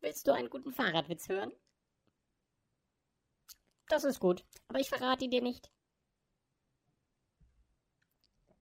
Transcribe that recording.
Willst du einen guten Fahrradwitz hören? Das ist gut, aber ich verrate ihn dir nicht.